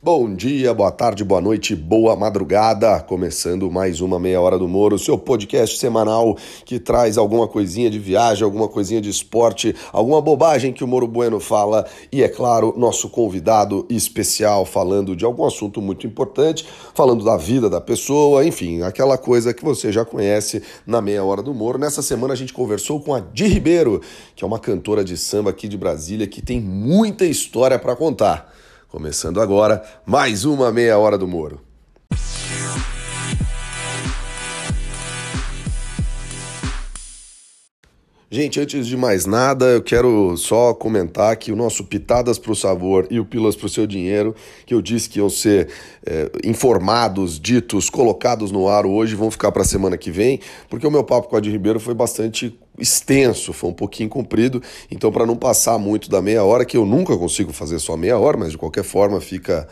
Bom dia, boa tarde, boa noite, boa madrugada. Começando mais uma Meia Hora do Moro, seu podcast semanal que traz alguma coisinha de viagem, alguma coisinha de esporte, alguma bobagem que o Moro Bueno fala e, é claro, nosso convidado especial falando de algum assunto muito importante, falando da vida da pessoa, enfim, aquela coisa que você já conhece na Meia Hora do Moro. Nessa semana a gente conversou com a Di Ribeiro, que é uma cantora de samba aqui de Brasília que tem muita história para contar. Começando agora, mais uma meia hora do Moro. Gente, antes de mais nada, eu quero só comentar que o nosso Pitadas para o Sabor e o Pilas para o Seu Dinheiro, que eu disse que iam ser é, informados, ditos, colocados no ar hoje, vão ficar para a semana que vem, porque o meu papo com a Adi Ribeiro foi bastante extenso, foi um pouquinho comprido, então para não passar muito da meia hora, que eu nunca consigo fazer só meia hora, mas de qualquer forma fica,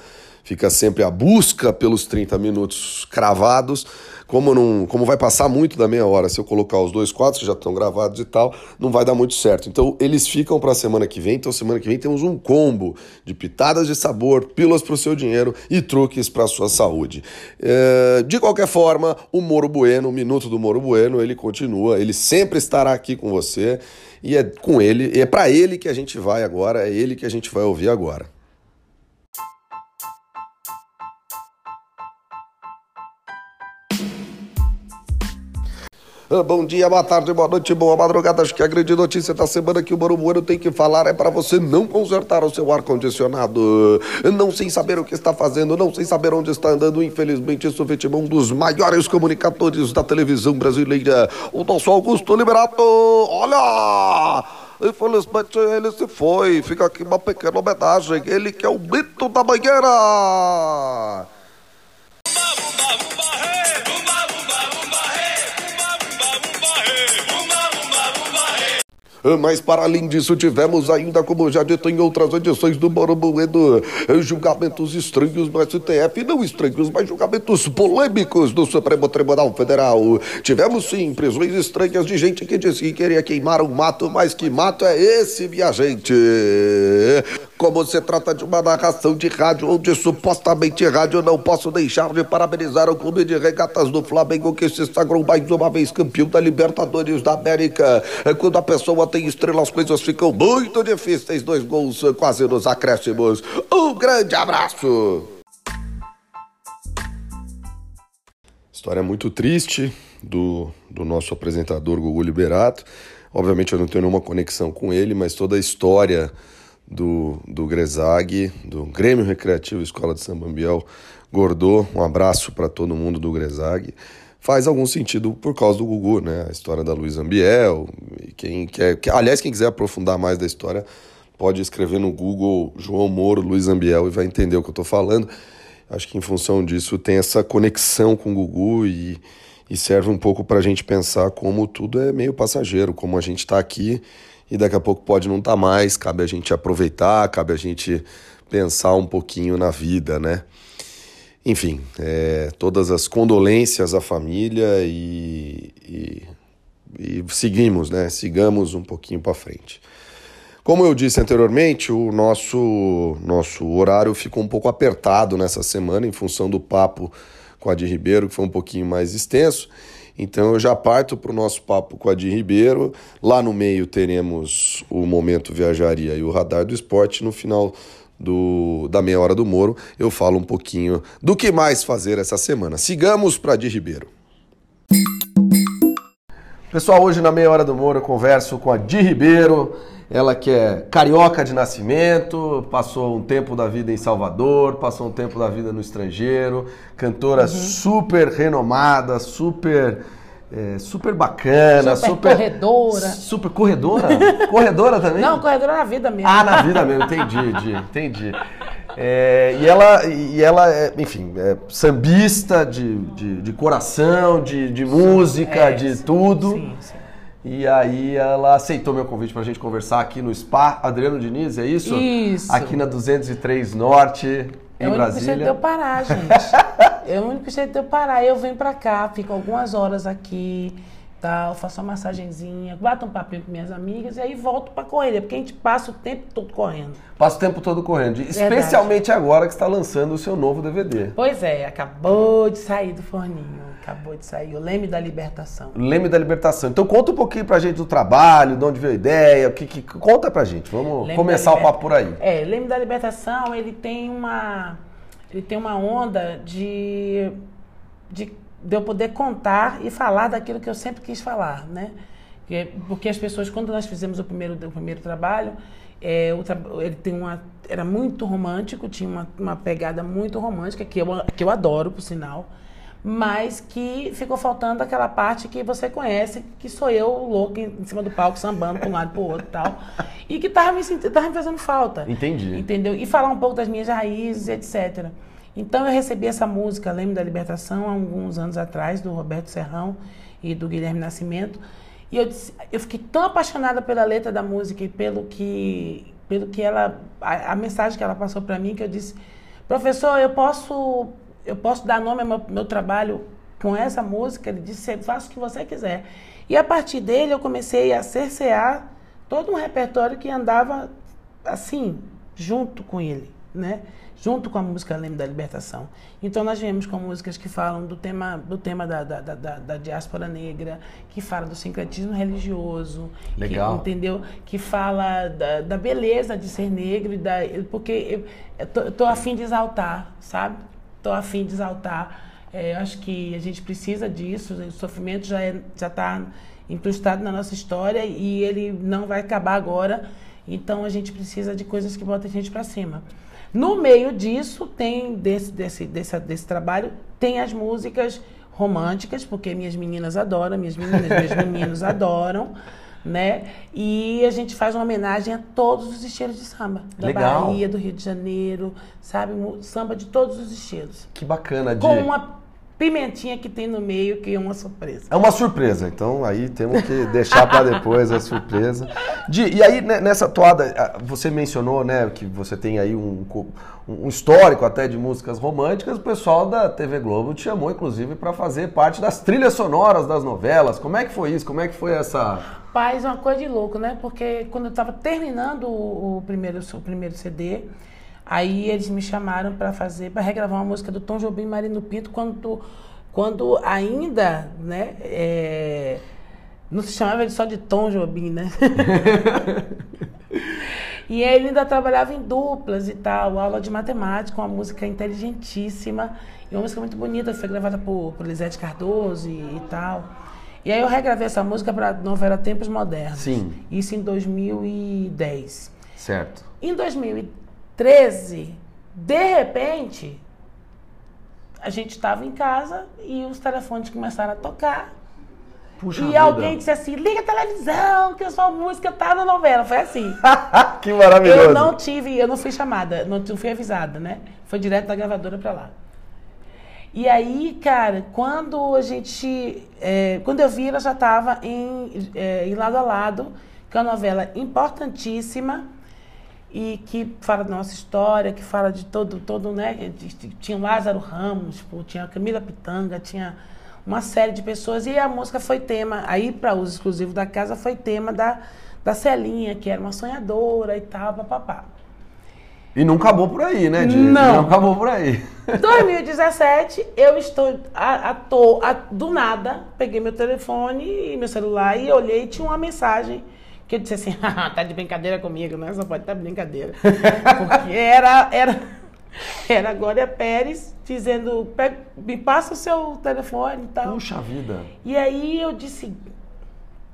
fica sempre a busca pelos 30 minutos cravados como não, como vai passar muito da meia hora, se eu colocar os dois quadros que já estão gravados e tal, não vai dar muito certo. Então eles ficam para a semana que vem. Então semana que vem temos um combo de pitadas de sabor, pílulas para o seu dinheiro e truques para a sua saúde. É, de qualquer forma, o Moro Bueno, o minuto do Moro Bueno, ele continua, ele sempre estará aqui com você e é com ele, é para ele que a gente vai agora, é ele que a gente vai ouvir agora. Bom dia, boa tarde, boa noite, boa madrugada. Acho que a grande notícia da semana que o Moro tem que falar é para você não consertar o seu ar-condicionado. Não sem saber o que está fazendo, não sem saber onde está andando. Infelizmente, isso vítima um dos maiores comunicadores da televisão brasileira, o nosso Augusto Liberato. Olha! Infelizmente ele se foi. Fica aqui uma pequena homenagem. Ele que é o mito da banheira. Mas para além disso, tivemos ainda, como já dito em outras edições do Moro Bueno, julgamentos estranhos no STF, não estranhos, mas julgamentos polêmicos do Supremo Tribunal Federal. Tivemos sim prisões estranhas de gente que disse que queria queimar um mato, mas que mato é esse, minha gente? Como se trata de uma narração de rádio onde supostamente rádio, não posso deixar de parabenizar o clube de regatas do Flamengo que se sagrou mais uma vez campeão da Libertadores da América. Quando a pessoa tem estrela, as coisas ficam muito difíceis. Dois gols quase nos acréscimos. Um grande abraço! História muito triste do, do nosso apresentador Gugu Liberato. Obviamente eu não tenho nenhuma conexão com ele, mas toda a história do, do Grezag, do Grêmio Recreativo Escola de Samba Ambiel, Gordô, um abraço para todo mundo do Grezag. Faz algum sentido por causa do Gugu, né? A história da Luiz Ambiel. Quem quer, aliás, quem quiser aprofundar mais da história, pode escrever no Google João Moro, Luiz Ambiel e vai entender o que eu estou falando. Acho que em função disso tem essa conexão com o Gugu e, e serve um pouco para a gente pensar como tudo é meio passageiro, como a gente está aqui e daqui a pouco pode não estar tá mais, cabe a gente aproveitar, cabe a gente pensar um pouquinho na vida, né? Enfim, é, todas as condolências à família e, e, e seguimos, né? Sigamos um pouquinho para frente. Como eu disse anteriormente, o nosso, nosso horário ficou um pouco apertado nessa semana em função do papo com a de Ribeiro, que foi um pouquinho mais extenso. Então eu já parto para o nosso papo com a Di Ribeiro. Lá no meio teremos o Momento Viajaria e o Radar do Esporte. No final do, da meia hora do Moro, eu falo um pouquinho do que mais fazer essa semana. Sigamos para Di Ribeiro. Pessoal, hoje na meia hora do Moro eu converso com a Di Ribeiro. Ela que é carioca de nascimento, passou um tempo da vida em Salvador, passou um tempo da vida no estrangeiro, cantora uhum. super renomada, super é, super bacana, super, super corredora. Super corredora? corredora também? Não, corredora na vida mesmo. Ah, na vida mesmo, entendi, entendi. É, e ela, e ela é, enfim, é sambista de, de, de coração, de, de música, é, de tudo. Sim, sim. E aí ela aceitou meu convite para a gente conversar aqui no Spa Adriano Diniz, é isso? Isso. Aqui na 203 Norte, em é Brasília. É o único jeito de eu parar, gente. é o único jeito de eu parar. Eu venho para cá, fico algumas horas aqui. Tal, faço uma massagenzinha, bato um papinho com minhas amigas e aí volto pra correr, porque a gente passa o tempo todo correndo. Passa o tempo todo correndo. Especialmente agora que está lançando o seu novo DVD. Pois é, acabou de sair do forninho, acabou de sair o Leme da Libertação. Leme da Libertação. Então conta um pouquinho pra gente do trabalho, de onde veio a ideia, o que, que conta pra gente. Vamos Leme começar o papo por aí. É, Leme da Libertação, ele tem uma ele tem uma onda de, de de eu poder contar e falar daquilo que eu sempre quis falar, né? Porque as pessoas, quando nós fizemos o primeiro, o primeiro trabalho, é, o tra ele tem uma, era muito romântico, tinha uma, uma pegada muito romântica, que eu, que eu adoro, por sinal, mas que ficou faltando aquela parte que você conhece, que sou eu, louco, em, em cima do palco, sambando para um lado para o outro e tal, e que estava me, tava me fazendo falta. Entendi. Entendeu? E falar um pouco das minhas raízes, etc. Então eu recebi essa música, Leme da Libertação, há alguns anos atrás, do Roberto Serrão e do Guilherme Nascimento. E eu, disse, eu fiquei tão apaixonada pela letra da música e pelo que, pelo que ela, a, a mensagem que ela passou para mim, que eu disse, professor, eu posso, eu posso dar nome ao meu, meu trabalho com essa música? Ele disse, faça o que você quiser. E a partir dele eu comecei a cercear todo um repertório que andava assim, junto com ele, né? Junto com a música Leme da Libertação. Então nós viemos com músicas que falam do tema, do tema da, da, da, da diáspora negra, que fala do sincretismo religioso, Legal. Que, entendeu? Que fala da, da, beleza de ser negro, e da, porque eu, eu, tô, eu tô afim de exaltar, sabe? Tô afim de exaltar. É, eu acho que a gente precisa disso, o sofrimento já é, já está incrustado na nossa história e ele não vai acabar agora. Então a gente precisa de coisas que botem a gente para cima. No meio disso, tem desse, desse, desse, desse trabalho, tem as músicas românticas, porque minhas meninas adoram, minhas meninas, meus meninos adoram, né? E a gente faz uma homenagem a todos os estilos de samba. Da Legal. Bahia, do Rio de Janeiro, sabe? Samba de todos os estilos. Que bacana, de... Com uma pimentinha que tem no meio, que é uma surpresa. É uma surpresa, então aí temos que deixar para depois a surpresa. De, e aí, né, nessa toada, você mencionou né, que você tem aí um, um histórico até de músicas românticas, o pessoal da TV Globo te chamou, inclusive, para fazer parte das trilhas sonoras das novelas. Como é que foi isso? Como é que foi essa... Paz, uma coisa de louco, né? Porque quando eu estava terminando o, o, primeiro, o primeiro CD, Aí eles me chamaram para fazer, para regravar uma música do Tom Jobim e Marino Pinto, quando, quando ainda, né, é, não se chamava ele só de Tom Jobim, né? e ele ainda trabalhava em duplas e tal, aula de matemática, uma música inteligentíssima, e uma música muito bonita, foi gravada por, por Lisete Cardoso e, e tal. E aí eu regravei essa música para a novela Tempos Modernos. Sim. Isso em 2010. Certo. Em 2010, 13, de repente, a gente estava em casa e os telefones começaram a tocar. Puxa e vida. alguém disse assim: liga a televisão, que a sua música tá na novela. Foi assim. que maravilhoso. Eu não tive, eu não fui chamada, não fui avisada, né? Foi direto da gravadora para lá. E aí, cara, quando a gente. É, quando eu vi, ela já estava em, é, em lado a lado, que é uma novela importantíssima e que fala da nossa história, que fala de todo, todo né? Tinha o Lázaro Ramos, pô, tinha a Camila Pitanga, tinha uma série de pessoas. E a música foi tema, aí para uso exclusivo da casa, foi tema da, da Celinha, que era uma sonhadora e tal, papapá. E não acabou por aí, né, Di? Não. Não acabou por aí. 2017, eu estou a, a, to, a, do nada, peguei meu telefone e meu celular e olhei e tinha uma mensagem que eu disse assim, tá de brincadeira comigo, né? Só pode estar tá brincadeira. Porque era, era, era a Glória Pérez dizendo, me passa o seu telefone e tal. Puxa vida. E aí eu disse,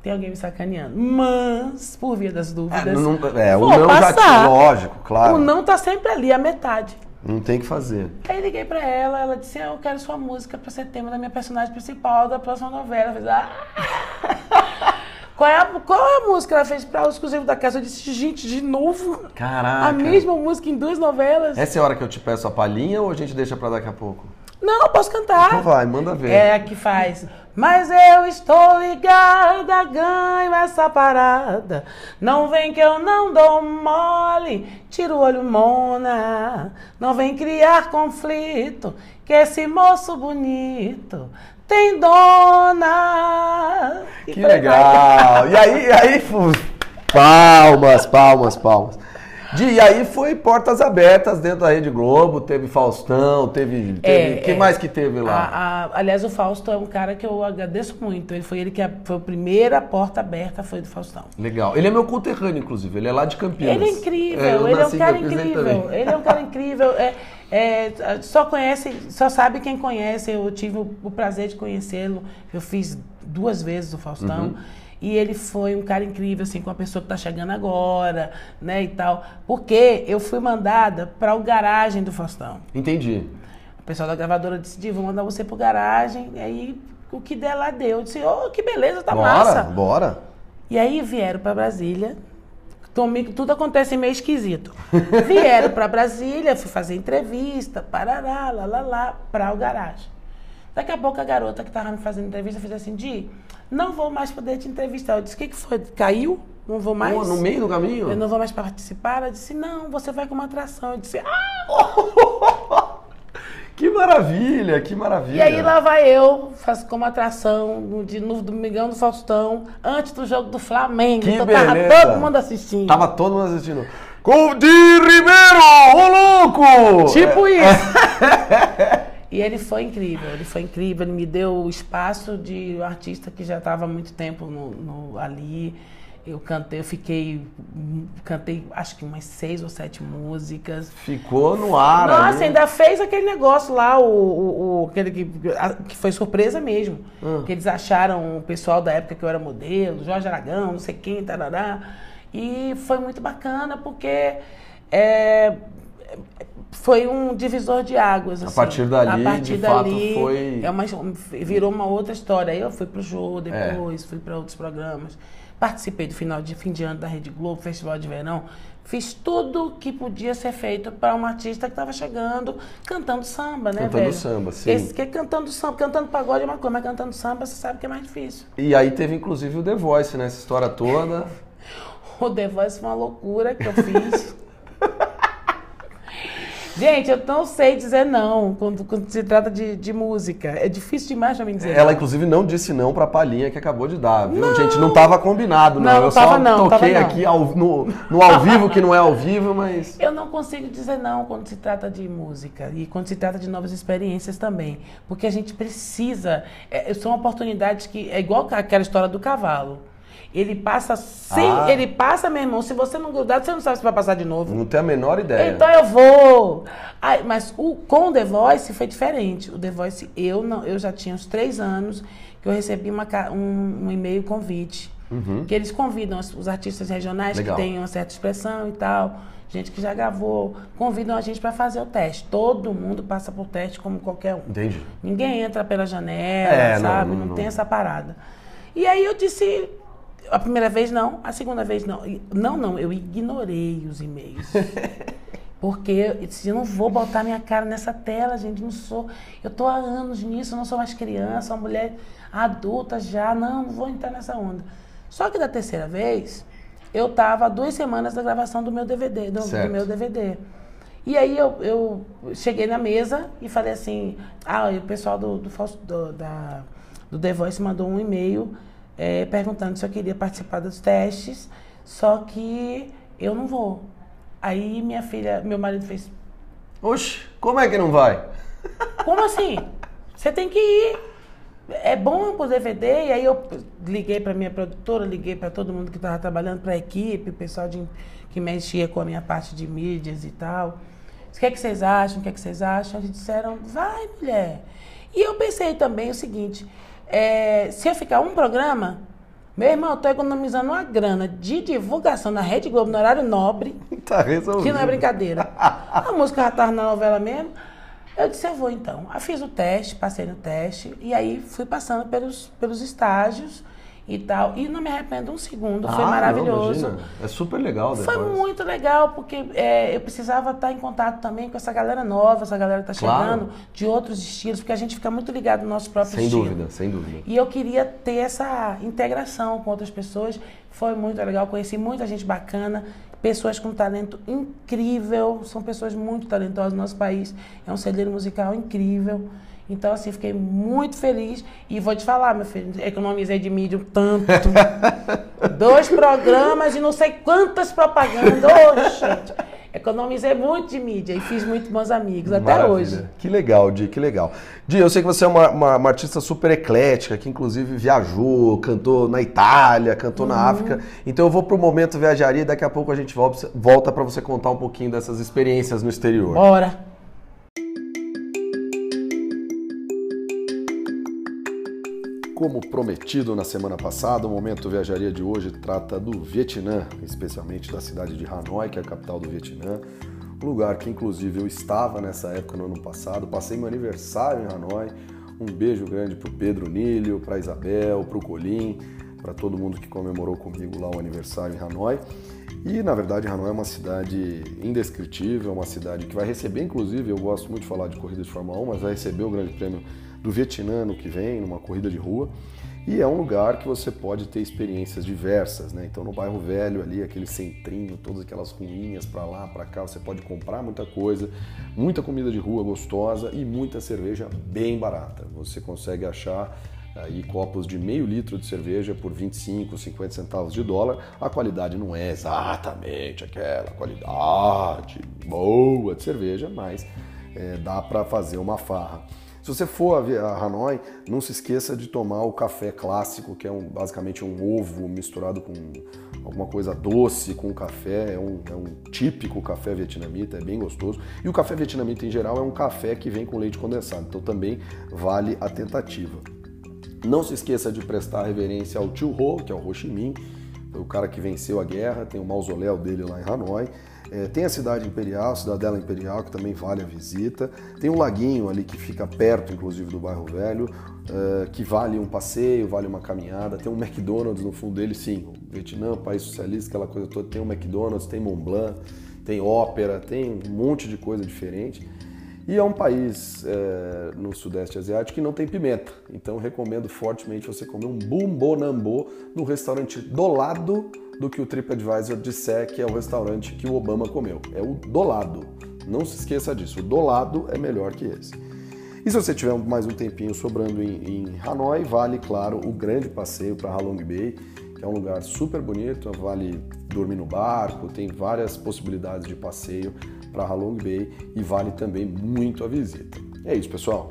tem alguém me sacaneando. Mas, por via das dúvidas, é, não, é, o não passar. Já, lógico, claro. O não tá sempre ali, a metade. Não tem que fazer. Aí liguei pra ela, ela disse, eu quero sua música pra ser tema da minha personagem principal da próxima novela. Eu falei, ah... Qual é, a, qual é a música que ela fez para o exclusivo da casa? Eu disse, gente, de novo? Caraca. A mesma música em duas novelas? Essa é a hora que eu te peço a palhinha ou a gente deixa para daqui a pouco? Não, posso cantar. Então vai, manda ver. É a que faz. Mas eu estou ligada, ganho essa parada. Não vem que eu não dou mole, tira o olho, mona. Não vem criar conflito, que esse moço bonito tem dona. Que legal! E aí, e aí, palmas, palmas, palmas. De, e aí foi portas abertas dentro da Rede Globo, teve Faustão, teve. teve É, que é. mais que teve lá? A- a- aliás, o Fausto é um cara que eu agradeço muito. Ele foi ele que a- foi a primeira porta aberta, foi do Faustão. Legal. Ele é meu conterrâneo, inclusive. Ele é lá de Campinas. Ele é incrível, eu ele é um nasci em cara Campinas, ele incrível. Ele é um cara incrível. É, só conhece, só sabe quem conhece. Eu tive o, o prazer de conhecê-lo. Eu fiz duas vezes o Faustão. Uhum. E ele foi um cara incrível, assim, com a pessoa que está chegando agora, né, e tal. Porque eu fui mandada para o garagem do Faustão. Entendi. O pessoal da gravadora disse, Di, vou mandar você pro garagem. E aí, o que der lá deu. Eu disse, ô, que beleza, tá bora, massa. bora. E aí vieram para Brasília. Tudo acontece meio esquisito. Vieram para Brasília, fui fazer entrevista, parará, lá, lá, lá, para o garagem. Daqui a pouco a garota que estava me fazendo entrevista fez assim, Di, não vou mais poder te entrevistar. Eu disse, o que, que foi? Caiu? Não vou mais? No meio do caminho? Eu não vou mais participar? Ela disse, não, você vai com uma atração. Eu disse, ah! Que maravilha, que maravilha. E aí lá vai eu, faço como atração no, de, no Domingão do Faustão, antes do jogo do Flamengo. Que então tava beleza. todo mundo assistindo. Tava todo mundo assistindo. Com Di Ribeiro, ô louco! Tipo isso. e ele foi incrível, ele foi incrível, ele me deu o espaço de um artista que já estava há muito tempo no, no- ali. Eu cantei, eu fiquei, cantei acho que umas seis ou sete músicas. Ficou no ar Nossa, ali. ainda fez aquele negócio lá, o, o, o- aquele que, a- que foi surpresa mesmo. Hum. Que eles acharam o pessoal da época que eu era modelo, Jorge Aragão, não sei quem, tarará. E foi muito bacana porque é, foi um divisor de águas. assim. partir dali, a partir de fato, dali, foi- É uma, virou uma outra história. Aí eu fui pro Jô É. depois, fui para outros programas. Participei do final de fim de ano da Rede Globo, Festival de Verão. Fiz tudo que podia ser feito para uma artista que estava chegando cantando samba, né, Cantando velho? samba, sim. Esse, que cantando samba, cantando pagode é uma coisa, mas cantando samba você sabe que é mais difícil. E aí teve inclusive o The Voice nessa história toda. O The Voice foi uma loucura que eu fiz. Gente, eu não sei dizer não quando, quando se trata de, de música. É difícil demais pra mim dizer Ela não. inclusive não disse não pra palhinha que acabou de dar, viu? Gente, não tava combinado, não. Não, não Eu só tava não, toquei tava não. aqui ao- no, no ao vivo, que não é ao vivo, mas. Eu não consigo dizer não quando se trata de música e quando se trata de novas experiências também. Porque a gente precisa. É, são oportunidades que. É igual aquela história do cavalo. Ele passa sem. Ah. Ele passa, meu irmão. Se você não grudar, você não sabe se vai passar de novo. Não tenho a menor ideia. Então eu vou. Ai, mas o, com o The Voice foi diferente. O The Voice, eu, não, eu já tinha uns três anos que eu recebi uma um, um e-mail convite. Que eles convidam os, os artistas regionais Legal. que têm uma certa expressão e tal. Gente que já gravou, convidam a gente para fazer o teste. Todo mundo passa por teste como qualquer um. Entendi. Ninguém entra pela janela, É, sabe? não, Não, não. tem essa parada. E aí eu disse, a primeira vez não, a segunda vez não. Não, não, eu ignorei os e-mails. Porque eu disse, eu não vou botar minha cara nessa tela, gente, não sou. Eu tô há anos nisso, não sou mais criança, uma mulher adulta já, não, não vou entrar nessa onda. Só que da terceira vez, eu tava há duas semanas da gravação do meu DVD, do, do meu DVD. E aí eu, eu cheguei na mesa e falei assim, ah, o pessoal do, do, do, da, do The Voice mandou um e-mail eh, perguntando se eu queria participar dos testes, só que eu não vou. Aí minha filha, meu marido fez, Oxe, como é que não vai? como assim? Você tem que ir. É bom pro DVD. E aí eu liguei para minha produtora, liguei para todo mundo que estava trabalhando, para a equipe, o pessoal de, que mexia com a minha parte de mídias e tal. O que é que vocês acham? O que é que vocês acham? Eles disseram, vai, mulher. E eu pensei também o seguinte: é, se eu ficar um programa, meu irmão, eu tô economizando uma grana de divulgação na Rede Globo no horário nobre. Tá resolvido. Que não é brincadeira. A música já estava na novela mesmo. Eu disse, eu vou então. Aí fiz o teste, passei no teste, e aí fui passando pelos, pelos estágios. E tal. E não me arrependo um segundo, foi Ah, maravilhoso. não, é super legal depois. Foi muito legal, porque é, eu precisava estar em contato também com essa galera nova, essa galera que está Claro. chegando, de outros estilos, porque a gente fica muito ligado no nosso próprio Sem estilo. dúvida, sem dúvida. E eu queria ter essa integração com outras pessoas. Foi muito legal, conheci muita gente bacana, pessoas com talento incrível, são pessoas muito talentosas no nosso país. É um celeiro musical incrível. Então, assim, fiquei muito feliz. E vou te falar, meu filho, economizei de mídia um tanto. Dois programas e não sei quantas propagandas. Gente, economizei muito de mídia e fiz muito bons amigos, até Maravilha. hoje. Que legal, Di, que legal. Di, eu sei que você é uma, uma- uma artista super eclética, que inclusive viajou, cantou na Itália, cantou Uhum. na África. Então eu vou pro Momento Viajaria e daqui a pouco a gente volta para você contar um pouquinho dessas experiências no exterior. Bora! Como prometido na semana passada, o Momento Viajaria de hoje trata do Vietnã, especialmente da cidade de Hanoi, que é a capital do Vietnã. Um lugar que, inclusive, eu estava nessa época no ano passado. Passei meu aniversário em Hanoi. Um beijo grande para o Pedro Nílio, para Isabel, para o Colim, para todo mundo que comemorou comigo lá o aniversário em Hanoi. E, na verdade, Hanoi é uma cidade indescritível, é uma cidade que vai receber, inclusive, eu gosto muito de falar de corrida de Fórmula 1, mas vai receber o Grande Prêmio do Vietnã no que vem, numa corrida de rua. E é um lugar que você pode ter experiências diversas, né? Então, no bairro velho ali, aquele centrinho, todas aquelas ruínas para lá, para cá, você pode comprar muita coisa, muita comida de rua gostosa e muita cerveja bem barata. Você consegue achar aí copos de meio litro de cerveja por 25, 50 centavos de dólar. A qualidade não é exatamente aquela qualidade boa de cerveja, mas é, dá para fazer uma farra. Se você for a Hanoi, não se esqueça de tomar o café clássico, que é um- basicamente um ovo misturado com alguma coisa doce com café. É um, é um típico café vietnamita, é bem gostoso. E o café vietnamita em geral é um café que vem com leite condensado, então também vale a tentativa. Não se esqueça de prestar reverência ao Tio Ho, que é o Ho Chi Minh, o cara que venceu a guerra, tem o mausoléu dele lá em Hanoi. É, tem a cidade imperial, cidadela imperial, que também vale a visita. Tem um laguinho ali que fica perto, inclusive, do bairro velho, é, que vale um passeio, vale uma caminhada. Tem um McDonald's no fundo dele, sim. O Vietnã, país socialista, aquela coisa toda. Tem um McDonald's, tem Mont Blanc, tem ópera, tem um monte de coisa diferente. E é um país é, no Sudeste Asiático que não tem pimenta. Então recomendo fortemente você comer um bumbonambô no restaurante do lado do que o TripAdvisor disser que é o restaurante que o Obama comeu. É o do lado. Não se esqueça disso. O do lado é melhor que esse. E se você tiver mais um tempinho sobrando em, em Hanoi, vale, claro, o grande passeio para Halong Bay, que é um lugar super bonito, vale dormir no barco, tem várias possibilidades de passeio para Halong Bay e vale também muito a visita. É isso, pessoal.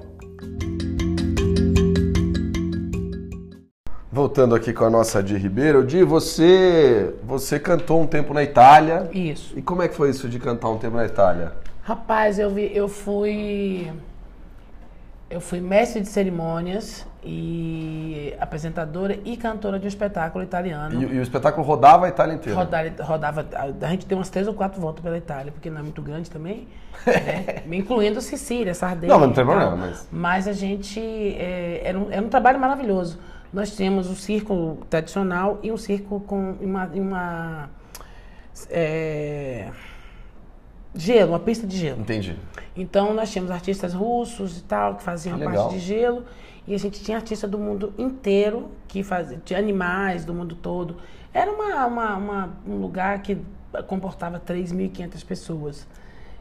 Voltando aqui com a nossa Di Ribeiro, Di, você, você cantou um tempo na Itália. Isso. E como é que foi isso de cantar um tempo na Itália? Rapaz, eu, vi, eu fui. Eu fui mestre de cerimônias e apresentadora e cantora de um espetáculo italiano. E, e o espetáculo rodava a Itália inteira? Rodava, rodava, a gente deu umas três ou quatro voltas pela Itália, porque não é muito grande também, né? incluindo Sicília, Sardenha. Não, mas não tem problema, mas- Mas a gente. é, era, um, era um trabalho maravilhoso. Nós tínhamos um circo tradicional e um circo com uma. uma é, gelo, uma pista de gelo. Entendi. Então nós tínhamos artistas russos e tal, que faziam Que parte de gelo. E a gente tinha artistas do mundo inteiro, que fazia, de animais do mundo todo. Era uma, uma- uma- um lugar que comportava 3.500 pessoas.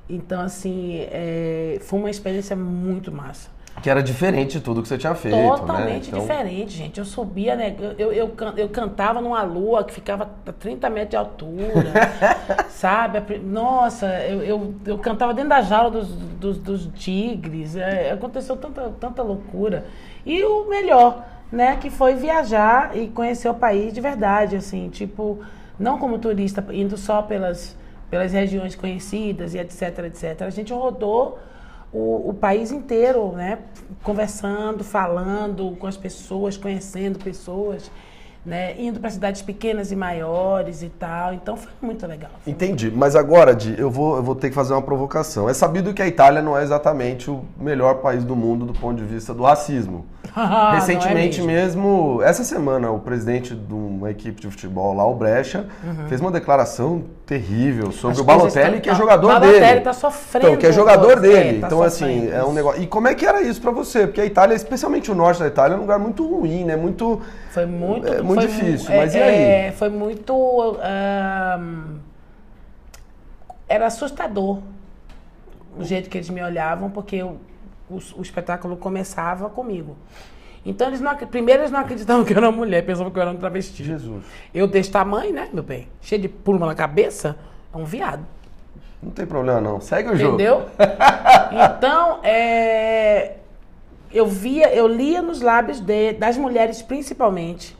Então, assim, é, foi uma experiência muito massa. Que era diferente de tudo que você tinha feito, Totalmente né? Então, diferente, gente. Eu subia, né? Eu, eu, eu, can- eu cantava numa lua que ficava a 30 metros de altura, sabe? Nossa, eu, eu, eu cantava dentro da jaula dos, dos, dos tigres. É, aconteceu tanta, tanta loucura. E o melhor, né? Que foi viajar e conhecer o país de verdade, assim. Tipo, não como turista, indo só pelas, pelas regiões conhecidas e etc, etc. A gente rodou o, o país inteiro, né? Conversando, falando com as pessoas, conhecendo pessoas. né? Indo para cidades pequenas e maiores e tal. Então foi muito legal. Foi Entendi. Mas agora, Di, eu vou, eu vou ter que fazer uma provocação. É sabido que a Itália não é exatamente o melhor país do mundo do ponto de vista do racismo. Ah, Recentemente não é mesmo, essa semana, o presidente de uma equipe de futebol lá, o Brecha, fez uma declaração terrível sobre. As o Balotelli, tão- que é jogador Balotelli dele. tá sofrendo Então, que é jogador dele. É, tá então, assim, é um negócio. E como é que era isso pra você? Porque a Itália, especialmente o norte da Itália, é um lugar muito ruim, né? Muito. Foi muito, É muito foi difícil, mu- mas é, e aí? é, foi muito. era assustador o jeito que eles me olhavam, porque o, o, o espetáculo começava comigo. Então, eles não, primeiro eles não acreditavam que eu era mulher, pensavam que eu era um travesti. Jesus. Eu desse tamanho, né, meu bem? Cheio de pluma na cabeça, é um viado. Não tem problema, não. Segue o jogo. Entendeu? Então, é, eu via, eu lia nos lábios de- das mulheres, principalmente,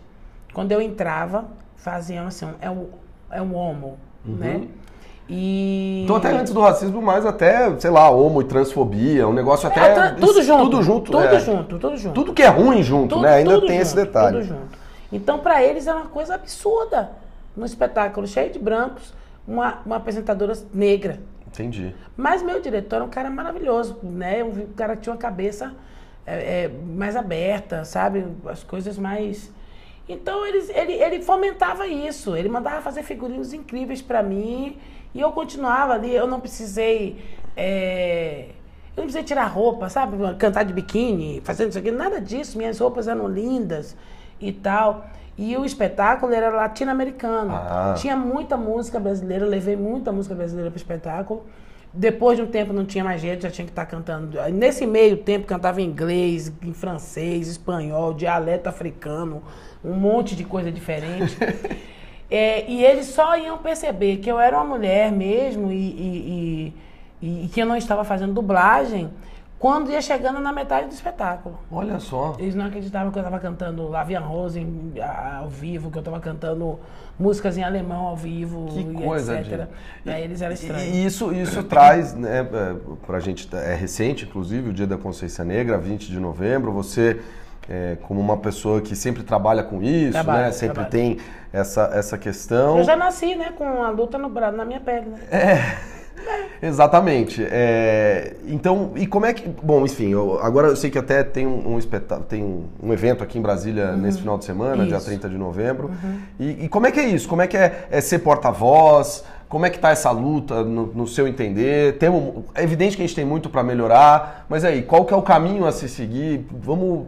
quando eu entrava, faziam assim, é um, é um homo, né? E... Então, até antes do racismo, mais até, sei lá, homo e transfobia, um negócio É, até. tra- tudo junto. Tudo junto. Tudo é. junto, tudo junto. Tudo que é ruim junto, Tudo- né? Ainda tem esse junto, detalhe. Tudo junto. Então, para eles era uma coisa absurda. No espetáculo cheio de brancos, uma, uma apresentadora negra. Entendi. Mas meu diretor era um cara maravilhoso, né? Um cara que tinha uma cabeça é, é, mais aberta, sabe? As coisas mais. Então eles, ele, ele fomentava isso. Ele mandava fazer figurinos incríveis para mim e eu continuava ali. Eu não precisei. é, eu não precisei tirar roupa, sabe? Cantar de biquíni, fazendo isso aqui, nada disso. Minhas roupas eram lindas e tal. E o espetáculo era latino-americano. Ah. Tinha muita música brasileira, levei muita música brasileira para o espetáculo. Depois de um tempo não tinha mais jeito, já tinha que estar cantando. Nesse meio tempo cantava em inglês, em francês, espanhol, dialeto africano, um monte de coisa diferente. É, e eles só iam perceber que eu era uma mulher mesmo e, e- e- e que eu não estava fazendo dublagem quando ia chegando na metade do espetáculo. Olha só. Eles não acreditavam que eu estava cantando Lavian Rose ao vivo, que eu estava cantando músicas em alemão ao vivo Que e coisa, etc. Di. Aí eles eram estranhos. E isso, isso traz, né, é, pra gente, é recente, inclusive, o Dia da Consciência Negra, 20 de novembro, você, é, como uma pessoa que sempre trabalha com isso, Trabalho, né, sempre trabalho. tem essa, essa questão... Eu já nasci, né, com a luta no braço, na minha pele, né? Exatamente. É, então, e como é que. Bom, enfim, eu- agora eu sei que até tem um, um espetáculo, tem um, um evento aqui em Brasília nesse final de semana, dia Uhum. Isso. Uhum. 30 de novembro. E, e como é que é isso? Como é que é, é ser porta-voz? Como é que tá essa luta no, no seu entender? Tem um- é evidente que a gente tem muito para melhorar, mas aí, qual que é o caminho a se seguir? Vamos.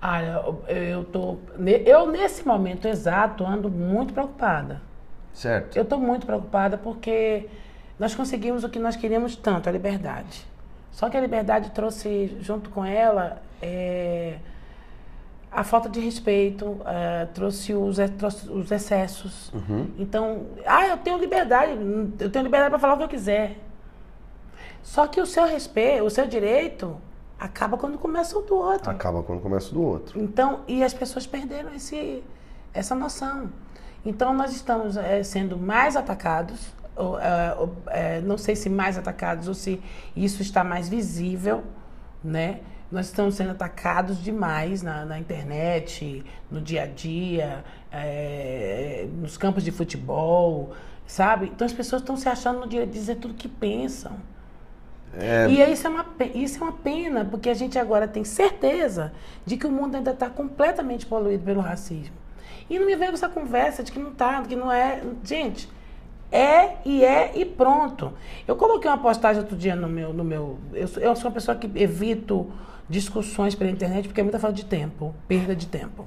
Olha, eu, eu tô. Eu, nesse momento exato, ando muito preocupada. Certo. Eu estou muito preocupada porque nós conseguimos o que nós queríamos tanto, a liberdade. Só que a liberdade trouxe junto com ela é, a falta de respeito, é, trouxe, os, trouxe os excessos. Então, ah, eu tenho liberdade, eu tenho liberdade para falar o que eu quiser. Só que o seu respeito, o seu direito, acaba quando começa o do outro. Acaba quando começa do outro. Então, e as pessoas perderam esse, essa noção. Então, nós estamos eh, sendo mais atacados, ou, eh, ou, eh, não sei se mais atacados ou se isso está mais visível, né? Nós estamos sendo atacados demais na, na internet, no dia a dia, nos campos de futebol, sabe? Então, as pessoas estão se achando no direito de dizer tudo que pensam. É, E isso é, uma, isso é uma pena, porque a gente agora tem certeza de que o mundo ainda está completamente poluído pelo racismo. E não me vem essa conversa de que não está, que não é. Gente, é e é e pronto. Eu coloquei uma postagem outro dia no meu. No meu eu, sou, eu sou uma pessoa que evito discussões pela internet porque é muita falta de tempo, perda de tempo.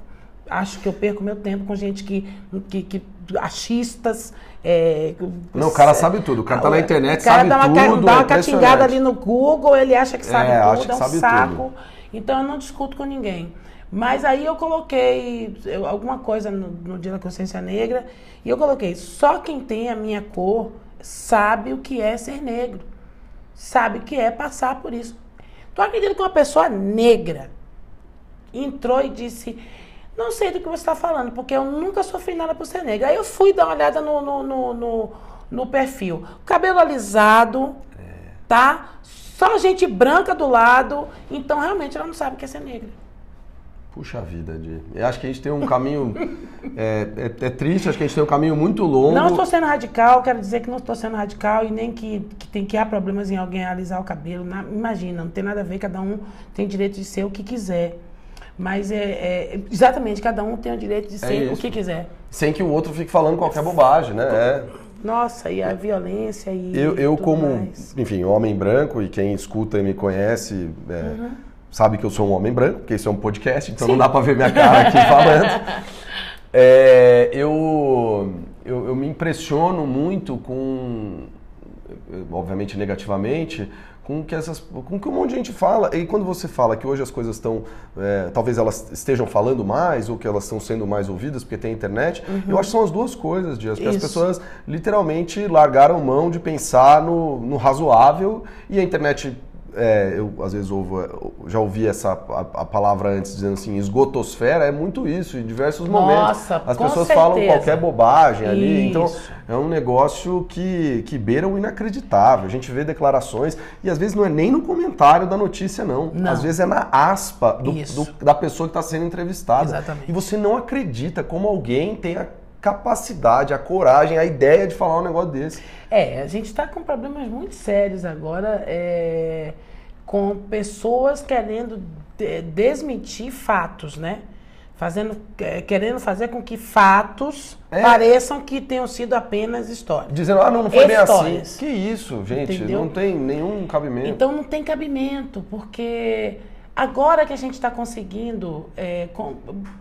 Acho que eu perco meu tempo com gente que. que, que achistas. é, Não, o cara sabe tudo. O cara tá na internet, o cara sabe dá uma, tudo, Dá é uma catingada impressionante. ali no Google, ele acha que sabe É, tudo, que é um sabe saco. tudo. Então eu não discuto com ninguém. Mas aí eu coloquei eu- alguma coisa no, no Dia da Consciência Negra e eu coloquei: só quem tem a minha cor sabe o que é ser negro, sabe o que é passar por isso. Tu acredita que uma pessoa negra entrou e disse: Não sei do que você está falando, porque eu nunca sofri nada por ser negra. Aí eu fui dar uma olhada no, no, no, no- no perfil. Cabelo alisado, tá? Só gente branca do lado. Então realmente ela não sabe o que é ser negra. Puxa vida, Di. Eu acho que a gente tem um caminho. é, é, é, triste, acho que a gente tem um caminho muito longo. Não estou sendo radical, quero dizer que não estou sendo radical e nem que, que, tem, que há problemas em alguém alisar o cabelo. Na, imagina, não tem nada a ver, cada um tem direito de ser o que quiser. Mas é, é exatamente, cada um tem o direito de é ser é o que quiser. Sem que o outro fique falando qualquer bobagem, né? É. Nossa, e a violência e. Eu, eu como, mais. enfim, homem branco, e quem escuta e me conhece. É, uhum sabe que eu sou um homem branco, porque isso é um podcast, então Sim. não dá para ver minha cara aqui falando. É, eu, eu, eu, me impressiono muito com, obviamente negativamente, com que essas, com que um monte de gente fala. E quando você fala que hoje as coisas estão, é, talvez elas estejam falando mais ou que elas estão sendo mais ouvidas porque tem internet, uhum. eu acho que são as duas coisas, Dias. Porque as pessoas literalmente largaram mão de pensar no, no razoável e a internet é, eu às vezes ouvo, já ouvi essa a, a, palavra antes dizendo assim, esgotosfera é muito isso, em diversos momentos. Nossa, As pessoas certeza. falam qualquer bobagem ali, então é um negócio que, que beira o inacreditável. A gente vê declarações e às vezes não é nem no comentário da notícia, não. não. Às vezes é na aspa do, do, da pessoa que está sendo entrevistada. Exatamente. E você não acredita como alguém tem a capacidade, a coragem, a ideia de falar um negócio desse. É, a gente está com problemas muito sérios agora, é, com pessoas querendo desmentir fatos, né? Fazendo, é, querendo fazer com que fatos é. pareçam que tenham sido apenas histórias. Dizendo, ah, não, não foi Histórias. bem assim. Que isso, gente, Entendeu? não tem nenhum cabimento. Então não tem cabimento, porque agora que a gente está conseguindo é,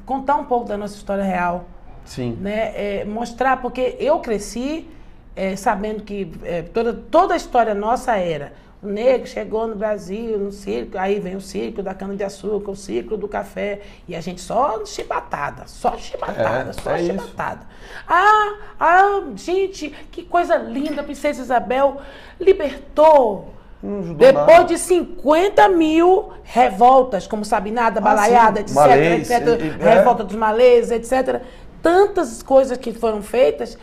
contar um pouco da nossa história real, Sim. Né? É, mostrar, porque eu cresci é, sabendo que é, toda, toda a história nossa era o negro chegou no Brasil, no circo, aí vem o circo da cana-de-açúcar, o circo do café, e a gente só chibatada, só chibatada, é, só é chibatada. Ah, ah, gente, que coisa linda, a princesa Isabel libertou. Depois nada. de 50 mil revoltas, como Sabinada, Balaiada, etc, Malês, etc, e, e, revolta é. dos malês, etc tantas coisas que foram feitas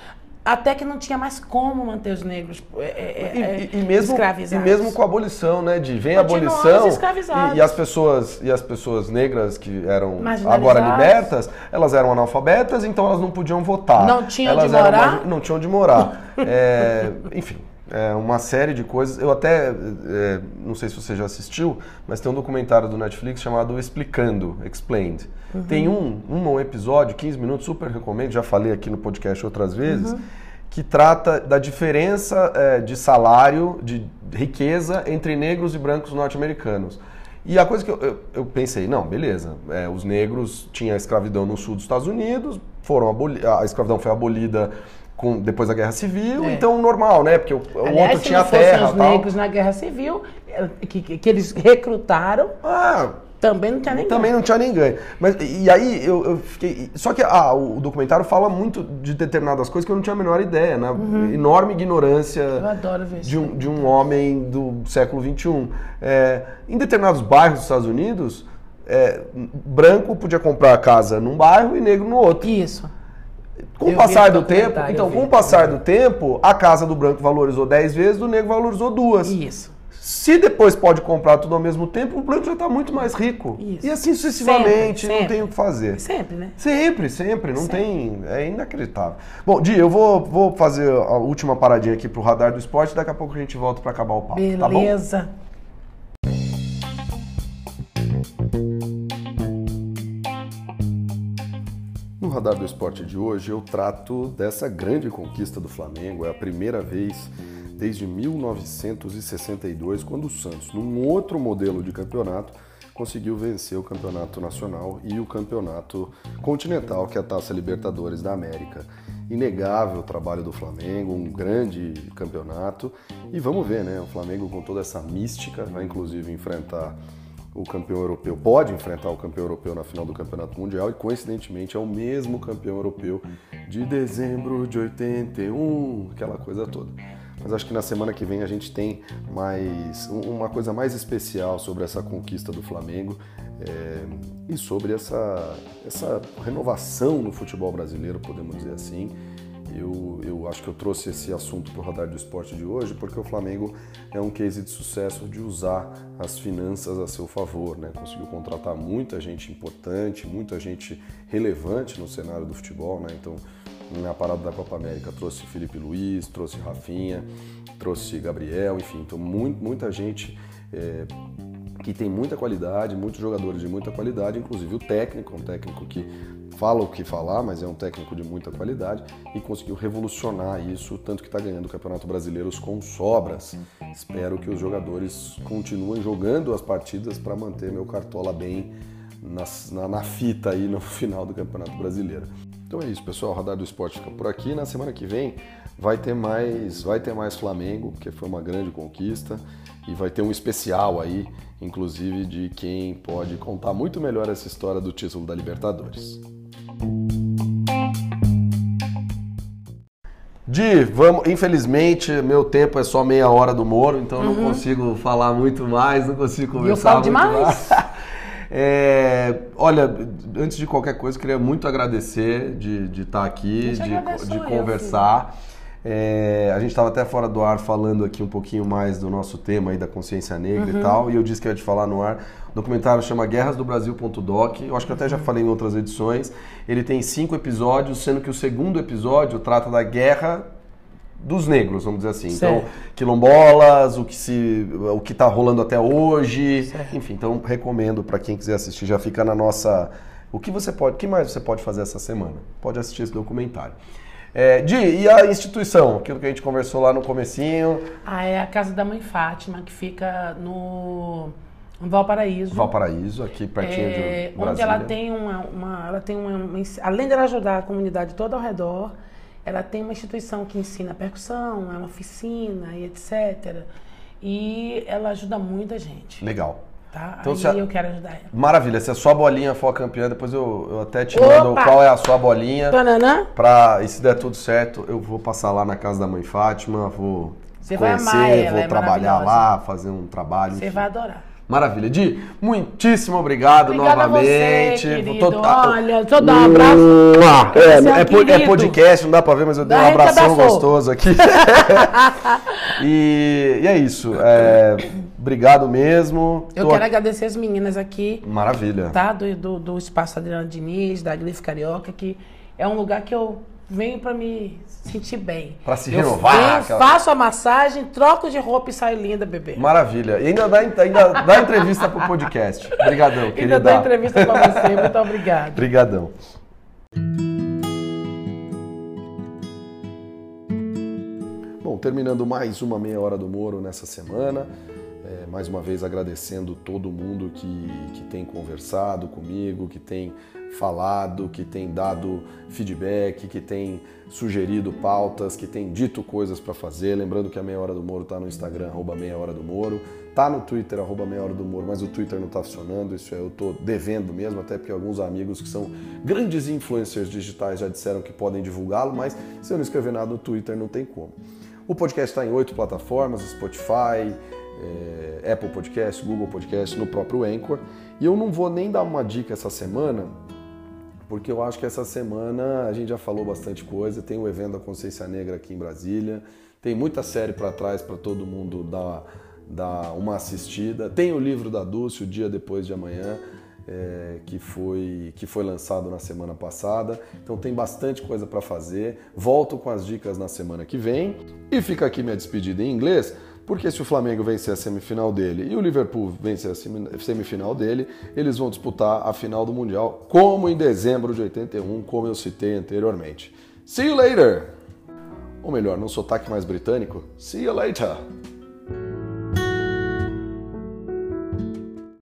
até que não tinha mais como manter os negros é, é, e, é, e, mesmo, escravizados. E mesmo com a abolição, né? De vem a abolição e, e, as pessoas e as pessoas negras que eram agora libertas, elas eram analfabetas, então elas não podiam votar. Não tinham elas de morar. não tinham de morar. é, enfim, é, uma série de coisas. Eu até, é, não sei se você já assistiu, mas tem um documentário do Netflix chamado Explicando, Explained. Uhum. Tem um, um, um episódio, 15 minutos, super recomendo, já falei aqui no podcast outras vezes, uhum. que trata da diferença é, de salário, de riqueza entre negros e brancos norte-americanos. E a coisa que eu, eu, eu pensei, não, beleza, é, os negros tinham escravidão no sul dos Estados Unidos, foram a escravidão foi abolida com, depois da Guerra Civil, é. então normal, né? Porque o, Aliás, outro tinha terra. os negros na Guerra Civil, que, que, que eles recrutaram. Ah, também não tinha nem Também não tinha nem ganho. Mas, e aí eu, eu fiquei. Só que ah, o documentário fala muito de determinadas coisas que eu não tinha a menor ideia, né? Uhum. Enorme ignorância de um, de um homem do século XXI. É, em determinados bairros dos Estados Unidos, é, branco podia comprar a casa num bairro e negro no outro. Isso. Com o passar do tempo, então, com o passar do tempo, a casa do branco valorizou 10 vezes, do negro valorizou duas. Isso. Se depois pode comprar tudo ao mesmo tempo, o branco já está muito mais rico. Isso. E assim sucessivamente, sempre, não tem o que fazer. Sempre, né? Sempre, sempre, não sempre. tem. É inacreditável. Bom, Di, eu vou, vou fazer a última paradinha aqui pro radar do esporte, daqui a pouco a gente volta para acabar o papo. Beleza. Tá No radar do esporte de hoje eu trato dessa grande conquista do Flamengo. É a primeira vez desde 1962, quando o Santos, num outro modelo de campeonato, conseguiu vencer o campeonato nacional e o campeonato continental, que é a Taça Libertadores da América. Inegável o trabalho do Flamengo, um grande campeonato. E vamos ver, né? O Flamengo com toda essa mística vai inclusive enfrentar o campeão europeu, pode enfrentar o campeão europeu na final do Campeonato Mundial e coincidentemente é o mesmo campeão europeu de dezembro de 81, aquela coisa toda mas acho que na semana que vem a gente tem mais uma coisa mais especial sobre essa conquista do Flamengo é, e sobre essa, essa renovação no futebol brasileiro, podemos dizer assim, eu, eu acho que eu trouxe esse assunto para o Radar do Esporte de hoje porque o Flamengo é um case de sucesso de usar as finanças a seu favor, né? Conseguiu contratar muita gente importante, muita gente relevante no cenário do futebol, né? Então, na parada da Copa América trouxe Felipe Luiz, trouxe Rafinha, trouxe Gabriel, enfim, então muito, muita gente é, que tem muita qualidade, muitos jogadores de muita qualidade, inclusive o técnico, um técnico que fala o que falar, mas é um técnico de muita qualidade e conseguiu revolucionar isso, tanto que está ganhando o Campeonato Brasileiro com sobras. Espero que os jogadores continuem jogando as partidas para manter meu cartola bem na, na, na, fita aí no final do Campeonato Brasileiro. Então é isso, pessoal. O Radar do Esporte fica por aqui. Na semana que vem vai ter mais, vai ter mais Flamengo, que foi uma grande conquista, e vai ter um especial aí, inclusive de quem pode contar muito melhor essa história do título da Libertadores. Di, vamos. Infelizmente, meu tempo é só meia hora do Moro, então uhum. não consigo falar muito mais, não consigo conversar eu falo demais. mais. É, olha, antes de qualquer coisa, queria muito agradecer de, de estar aqui, de, de conversar. É, a gente estava até fora do ar falando aqui um pouquinho mais do nosso tema aí da consciência negra uhum. e tal, e eu disse que ia te falar no ar. O documentário chama Guerras do Brasil.doc, eu acho que eu até já falei em outras edições. Ele tem cinco episódios, sendo que o segundo episódio trata da guerra dos negros, vamos dizer assim. Então, certo. Então, quilombolas, o que se, o que está rolando até hoje, certo. enfim. Então, recomendo para quem quiser assistir. Já fica na nossa. O que você pode, o que mais você pode fazer essa semana? Pode assistir esse documentário. É, Di, e a instituição? Aquilo que a gente conversou lá no comecinho. Ah, é a Casa da Mãe Fátima, que fica no Valparaíso. Valparaíso, aqui pertinho é, de Brasília. Onde ela tem uma, uma ela tem uma, uma, além de ela ajudar a comunidade toda ao redor, ela tem uma instituição que ensina percussão, é uma oficina e etc. E ela ajuda muita gente. Legal. Tá? Então, Aí eu quero ajudar ela. Maravilha. Se a sua bolinha for campeã, depois eu, eu até te mando Opa! qual é a sua bolinha. Tananã. Pra, e se der tudo certo, eu vou passar lá na casa da mãe Fátima, vou Você conhecer, vou é trabalhar lá, fazer um trabalho. Você vai adorar. Maravilha. Di, muitíssimo obrigado Obrigada novamente. Você, querido. Tô, Olha, eu dar um abraço. É, é, é, podcast, não dá pra ver, mas eu dei um abração gostoso aqui. e, e, é isso. É, obrigado mesmo. Eu Tô... quero agradecer as meninas aqui. Maravilha. Tá? Do, do, do Espaço Adriana Diniz, da Glife Carioca, que é um lugar que eu venho para me sentir bem. Para se renovar. Eu venho, aquela... faço a massagem, troco de roupa e saio linda, bebê. Maravilha. E ainda dá, ainda dá entrevista pro podcast. Obrigadão, querida. Ainda dá entrevista para você. Muito obrigado. Obrigadão. Bom, terminando mais uma meia hora do Moro nessa semana. É, mais uma vez agradecendo todo mundo que, que tem conversado comigo, que tem falado, que tem dado feedback, que tem sugerido pautas, que tem dito coisas para fazer. Lembrando que a Meia Hora do Moro está no Instagram, arroba Meia Hora do Moro, tá no Twitter, arroba Meia Hora do Moro, mas o Twitter não está funcionando, isso é, eu estou devendo mesmo, até porque alguns amigos que são grandes influencers digitais já disseram que podem divulgá-lo, mas se eu não escrever nada no Twitter não tem como. O podcast está em oito plataformas, Spotify, é, Apple Podcast, Google Podcast, no próprio Anchor. E eu não vou nem dar uma dica essa semana, porque eu acho que essa semana a gente já falou bastante coisa. Tem o evento da Consciência Negra aqui em Brasília, tem muita série para trás para todo mundo dar, dar uma assistida. Tem o livro da Dulce, O Dia Depois de Amanhã. É, que, foi, que foi lançado na semana passada. Então tem bastante coisa para fazer. Volto com as dicas na semana que vem. E fica aqui minha despedida em inglês. Porque se o Flamengo vencer a semifinal dele e o Liverpool vencer a semifinal dele, eles vão disputar a final do Mundial, como em dezembro de 81, como eu citei anteriormente. See you later! Ou melhor, num sotaque mais britânico, see you later!